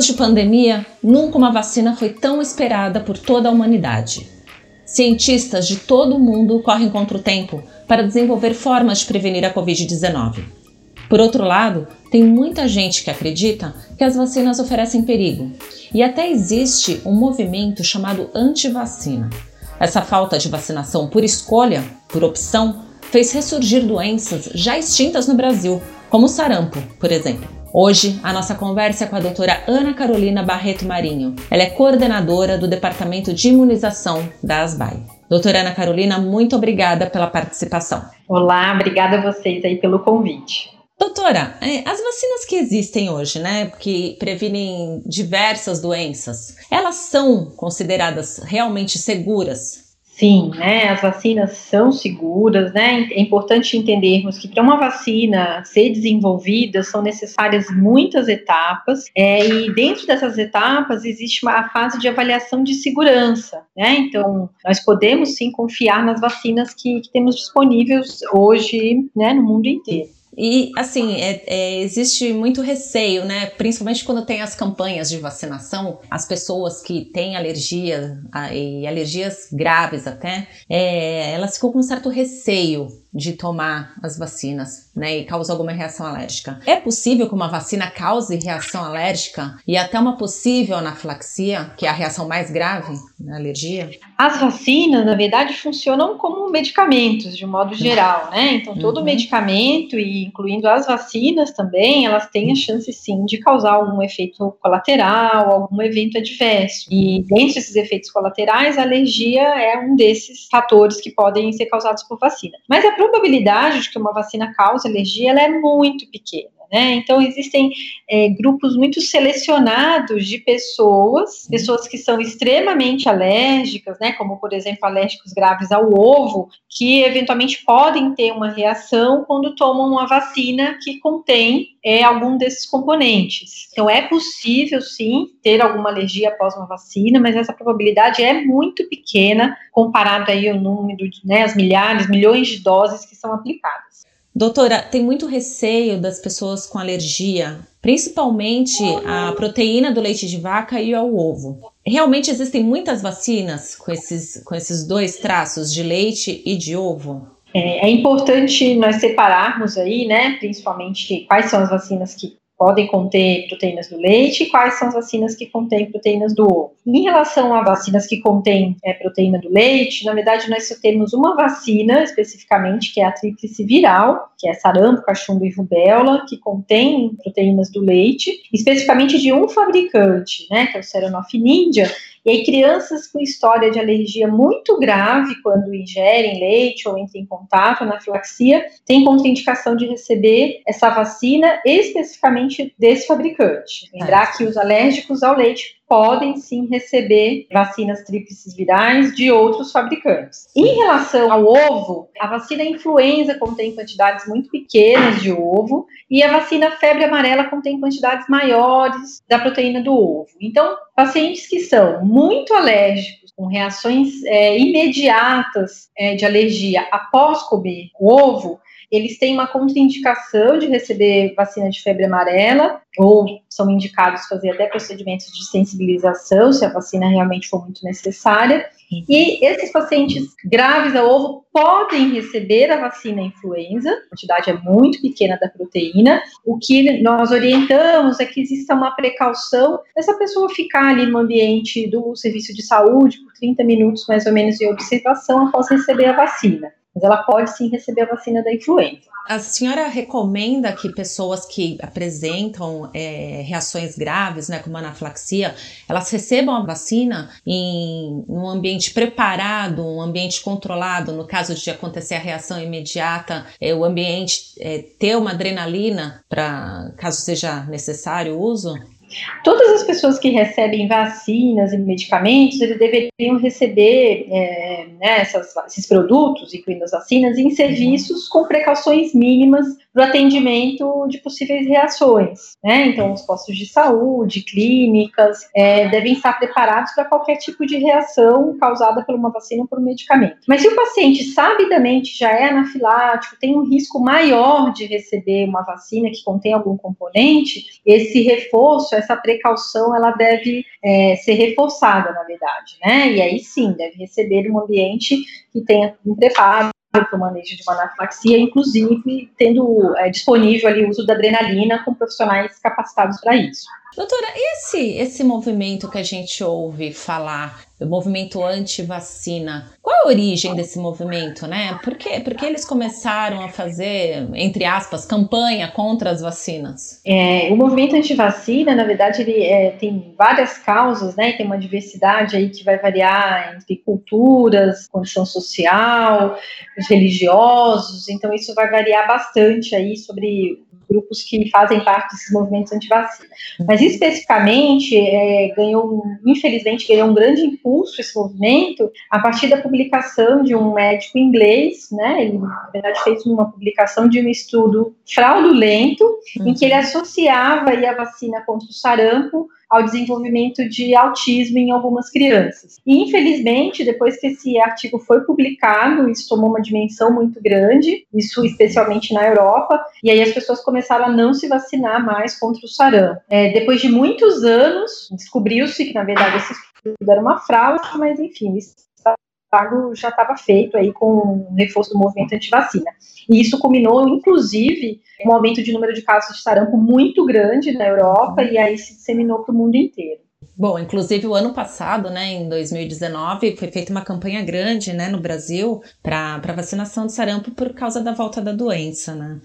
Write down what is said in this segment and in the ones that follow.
tempos de pandemia, nunca uma vacina foi tão esperada por toda a humanidade. Cientistas de todo o mundo correm contra o tempo para desenvolver formas de prevenir a Covid-19. Por outro lado, tem muita gente que acredita que as vacinas oferecem perigo, e até existe um movimento chamado anti-vacina. Essa falta de vacinação por escolha, por opção, fez ressurgir doenças já extintas no Brasil, como o sarampo, por exemplo. Hoje, a nossa conversa é com a doutora Ana Carolina Barreto Marinho. Ela é coordenadora do Departamento de Imunização da ASBAI. Doutora Ana Carolina, muito obrigada pela participação. Olá, obrigada a vocês aí pelo convite. Doutora, é, as vacinas que existem hoje, né, que previnem diversas doenças, elas são consideradas realmente seguras? Sim, né, as vacinas são seguras, né? É importante entendermos que para uma vacina ser desenvolvida são necessárias muitas etapas, é, e dentro dessas etapas existe uma fase de avaliação de segurança, né? Então, nós podemos sim confiar nas vacinas que, que temos disponíveis hoje, né, no mundo inteiro. E, assim, é, é, existe muito receio, né? Principalmente quando tem as campanhas de vacinação, as pessoas que têm alergia, e alergias graves até, é, elas ficam com um certo receio de tomar as vacinas, né, e causa alguma reação alérgica. É possível que uma vacina cause reação alérgica e até uma possível anafilaxia, que é a reação mais grave da alergia? As vacinas, na verdade, funcionam como medicamentos, de um modo geral, né? Então, todo uhum. medicamento, e incluindo as vacinas também, elas têm a chance, sim, de causar algum efeito colateral, algum evento adverso. E dentre esses efeitos colaterais, a alergia é um desses fatores que podem ser causados por vacina. Mas a probabilidade de que uma vacina cause alergia ela é muito pequena. Né? Então, existem é, grupos muito selecionados de pessoas, pessoas que são extremamente alérgicas, né? como, por exemplo, alérgicos graves ao ovo, que eventualmente podem ter uma reação quando tomam uma vacina que contém é, algum desses componentes. Então, é possível, sim, ter alguma alergia após uma vacina, mas essa probabilidade é muito pequena comparado aí ao número, de, né, as milhares, milhões de doses que são aplicadas. Doutora, tem muito receio das pessoas com alergia, principalmente à proteína do leite de vaca e ao ovo. Realmente existem muitas vacinas com esses, com esses dois traços, de leite e de ovo? É, é importante nós separarmos aí, né, principalmente quais são as vacinas que podem conter proteínas do leite e quais são as vacinas que contêm proteínas do ovo. Em relação a vacinas que contêm é, proteína do leite, na verdade nós só temos uma vacina especificamente, que é a tríplice viral, que é sarampo, cachumba e rubéola, que contém proteínas do leite, especificamente de um fabricante, né, que é o Seranoff Ninja, e aí, crianças com história de alergia muito grave, quando ingerem leite ou entram em contato, anafilaxia, têm contraindicação de receber essa vacina especificamente desse fabricante. Lembrar que os alérgicos ao leite podem sim receber vacinas tríplices virais de outros fabricantes. Em relação ao ovo, a vacina influenza contém quantidades muito pequenas de ovo e a vacina febre amarela contém quantidades maiores da proteína do ovo. Então, pacientes que são muito alérgicos, com reações é, imediatas é, de alergia após comer o ovo, eles têm uma contraindicação de receber vacina de febre amarela, ou são indicados fazer até procedimentos de sensibilização, se a vacina realmente for muito necessária. E esses pacientes graves ao ovo podem receber a vacina influenza, a quantidade é muito pequena da proteína. O que nós orientamos é que exista uma precaução dessa pessoa ficar ali no ambiente do serviço de saúde por 30 minutos mais ou menos em observação após receber a vacina mas ela pode sim receber a vacina da influenza. A senhora recomenda que pessoas que apresentam é, reações graves, né, como anafilaxia, elas recebam a vacina em um ambiente preparado, um ambiente controlado, no caso de acontecer a reação imediata, é, o ambiente é, ter uma adrenalina para caso seja necessário o uso? Todas as pessoas que recebem vacinas e medicamentos, eles deveriam receber é, né, essas, esses produtos, incluindo as vacinas, em serviços com precauções mínimas para o atendimento de possíveis reações. Né? Então, os postos de saúde, clínicas, é, devem estar preparados para qualquer tipo de reação causada por uma vacina ou por um medicamento. Mas se o paciente sabidamente já é anafilático, tem um risco maior de receber uma vacina que contém algum componente, esse reforço, essa precaução, ela deve é, ser reforçada, na verdade, né? E aí sim, deve receber um ambiente que tenha um preparo para o manejo de uma anafilaxia, inclusive tendo é, disponível ali o uso da adrenalina com profissionais capacitados para isso. Doutora, e esse, esse movimento que a gente ouve falar, o movimento anti-vacina, qual a origem desse movimento, né? Por, quê? Por que eles começaram a fazer, entre aspas, campanha contra as vacinas? É, o movimento anti-vacina, na verdade, ele é, tem várias causas, né? Tem uma diversidade aí que vai variar entre culturas, condição social, os religiosos, então isso vai variar bastante aí sobre grupos que fazem parte desses movimentos anti-vacina. Mas especificamente é, ganhou, infelizmente, ganhou um grande impulso esse movimento a partir da publicação de um médico inglês, né? Ele na verdade fez uma publicação de um estudo fraudulento uhum. em que ele associava a vacina contra o sarampo ao desenvolvimento de autismo em algumas crianças. E, infelizmente, depois que esse artigo foi publicado, isso tomou uma dimensão muito grande, isso especialmente na Europa, e aí as pessoas começaram a não se vacinar mais contra o sarampo. É, depois de muitos anos, descobriu-se que, na verdade, esse estudo era uma fraude, mas, enfim, estrago já estava feito aí com o reforço do movimento anti-vacina. E isso culminou, inclusive, um aumento de número de casos de sarampo muito grande na Europa e aí se disseminou para o mundo inteiro. Bom, inclusive o ano passado, né, em 2019, foi feita uma campanha grande, né, no Brasil para vacinação de sarampo por causa da volta da doença, né?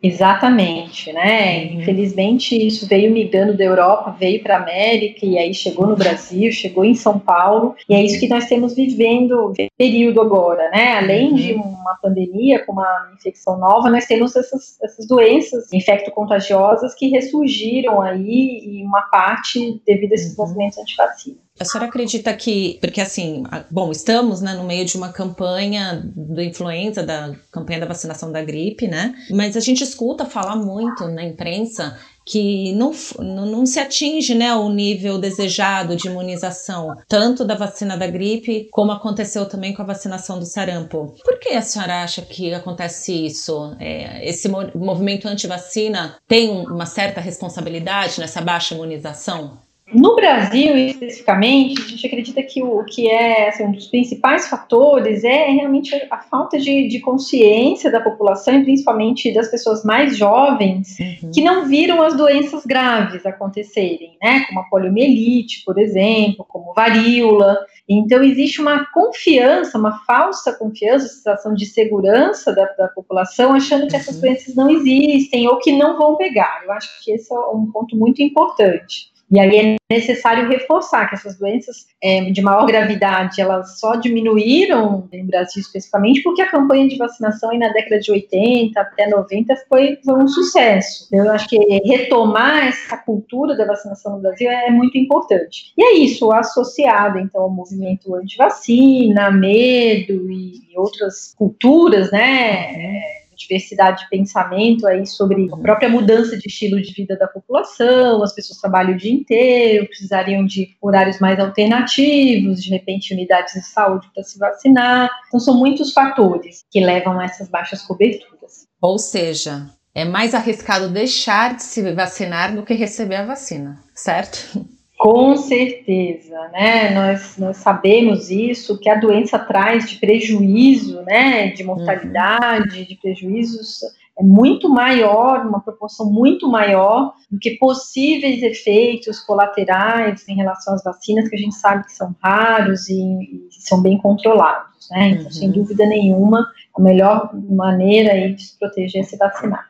Exatamente, né? Uhum. Infelizmente isso veio migrando da Europa, veio para a América e aí chegou no Brasil, chegou em São Paulo e é isso que nós temos vivendo período agora, né? Além uhum. de uma pandemia com uma infecção nova, nós temos essas, essas doenças infecto-contagiosas que ressurgiram aí e uma parte devido a esses uhum. movimentos antivacina. A senhora acredita que, porque assim, bom, estamos né, no meio de uma campanha do influenza, da campanha da vacinação da gripe, né? Mas a gente escuta falar muito na imprensa que não, não se atinge né, o nível desejado de imunização, tanto da vacina da gripe, como aconteceu também com a vacinação do sarampo. Por que a senhora acha que acontece isso? É, esse movimento anti-vacina tem uma certa responsabilidade nessa baixa imunização? No Brasil, especificamente, a gente acredita que o que é assim, um dos principais fatores é realmente a falta de, de consciência da população, e principalmente das pessoas mais jovens, uhum. que não viram as doenças graves acontecerem, né? Como a poliomielite, por exemplo, como varíola. Então, existe uma confiança, uma falsa confiança, sensação de segurança da, da população, achando que essas uhum. doenças não existem ou que não vão pegar. Eu acho que esse é um ponto muito importante. E aí é necessário reforçar que essas doenças é, de maior gravidade, elas só diminuíram no Brasil especificamente porque a campanha de vacinação aí na década de 80 até 90 foi, foi um sucesso. Eu acho que retomar essa cultura da vacinação no Brasil é muito importante. E é isso, associado então ao movimento anti-vacina, medo e outras culturas, né, diversidade de pensamento aí sobre a própria mudança de estilo de vida da população, as pessoas trabalham o dia inteiro, precisariam de horários mais alternativos, de repente unidades de saúde para se vacinar. Então são muitos fatores que levam a essas baixas coberturas. Ou seja, é mais arriscado deixar de se vacinar do que receber a vacina, certo? Com certeza, né? Nós, nós sabemos isso, que a doença traz de prejuízo, né? De mortalidade, uhum. de prejuízos é muito maior, uma proporção muito maior do que possíveis efeitos colaterais em relação às vacinas, que a gente sabe que são raros e, e são bem controlados, né? Então, uhum. sem dúvida nenhuma, a melhor maneira aí de se proteger é se vacinar.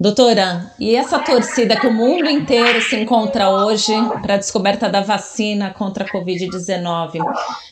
Doutora, e essa torcida que o mundo inteiro se encontra hoje para a descoberta da vacina contra a Covid-19,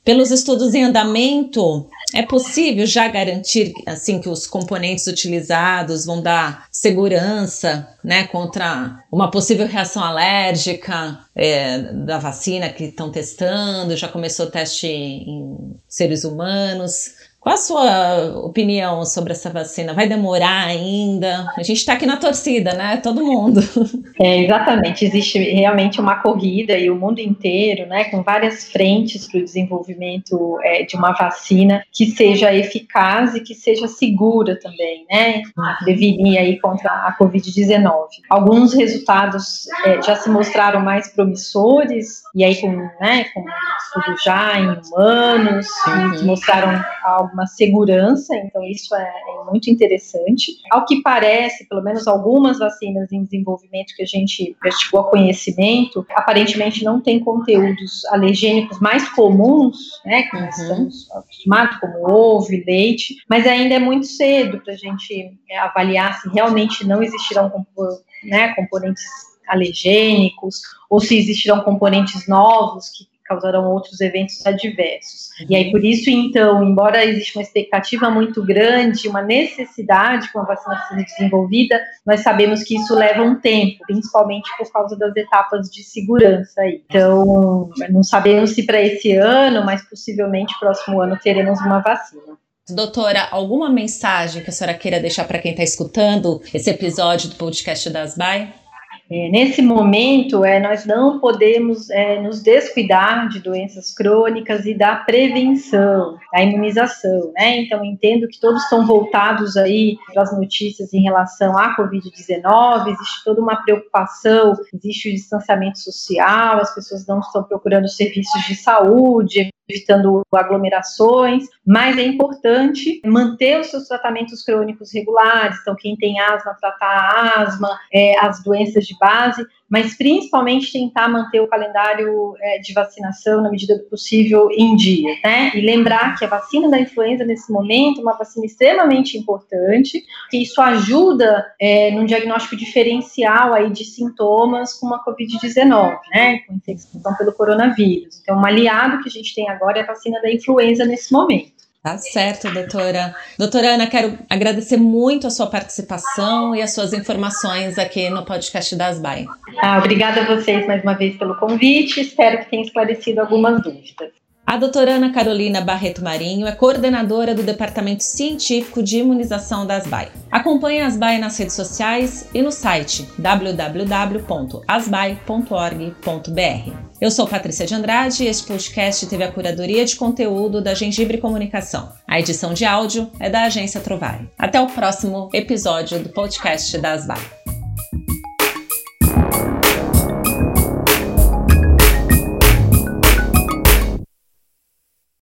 pelos estudos em andamento, é possível já garantir assim que os componentes utilizados vão dar segurança, né, contra uma possível reação alérgica é, da vacina que estão testando? Já começou o teste em seres humanos? Qual a sua opinião sobre essa vacina? Vai demorar ainda? A gente está aqui na torcida, né? Todo mundo. É, exatamente. Existe realmente uma corrida e o mundo inteiro, né, com várias frentes para o desenvolvimento é, de uma vacina que seja eficaz e que seja segura também, né? Prevenir aí contra a Covid-19. Alguns resultados é, já se mostraram mais promissores e aí com, né, com estudo já em humanos, que mostraram algumas uma segurança, então isso é, é, muito interessante. Ao que parece, pelo menos algumas vacinas em desenvolvimento que a gente chegou a conhecimento, aparentemente não tem conteúdos alergênicos mais comuns, né, que nós uhum. estamos acostumados, como ovo e leite, mas ainda é muito cedo para a gente é, avaliar se realmente não existirão né, componentes alergênicos ou se existirão componentes novos que causarão outros eventos adversos. E aí, por isso, então, embora exista uma expectativa muito grande, uma necessidade com a vacina sendo desenvolvida, nós sabemos que isso leva um tempo, principalmente por causa das etapas de segurança. Aí. Então, não sabemos se para esse ano, mas possivelmente próximo ano teremos uma vacina. Doutora, alguma mensagem que a senhora queira deixar para quem está escutando esse episódio do podcast das BAE? É, nesse momento, é, nós não podemos é, nos descuidar de doenças crônicas e da prevenção, da imunização, né? Então, entendo que todos estão voltados aí para as notícias em relação à Covid-19, existe toda uma preocupação, existe o distanciamento social, as pessoas não estão procurando serviços de saúde, evitando aglomerações, mas é importante manter os seus tratamentos crônicos regulares. Então, quem tem asma, tratar a asma, é, as doenças de base, mas principalmente tentar manter o calendário é, de vacinação na medida do possível em dia, né? E lembrar que a vacina da influenza nesse momento é uma vacina extremamente importante, que isso ajuda é, num diagnóstico diferencial aí de sintomas com uma COVID-19, né? Com infecção pelo coronavírus. Então, um aliado que a gente tem agora é a vacina da influenza nesse momento. Tá certo, doutora. Doutora Ana, quero agradecer muito a sua participação e as suas informações aqui no podcast das BAE. Ah, obrigada a vocês mais uma vez pelo convite. Espero que tenha esclarecido algumas dúvidas. A doutora Ana Carolina Barreto Marinho é coordenadora do Departamento Científico de Imunização das BAE. Acompanhe as BAE nas redes sociais e no site www.asbae.org.br. Eu sou Patrícia de Andrade e este podcast teve a curadoria de conteúdo da Gengibre Comunicação. A edição de áudio é da agência Trovare. Até o próximo episódio do podcast das BAE.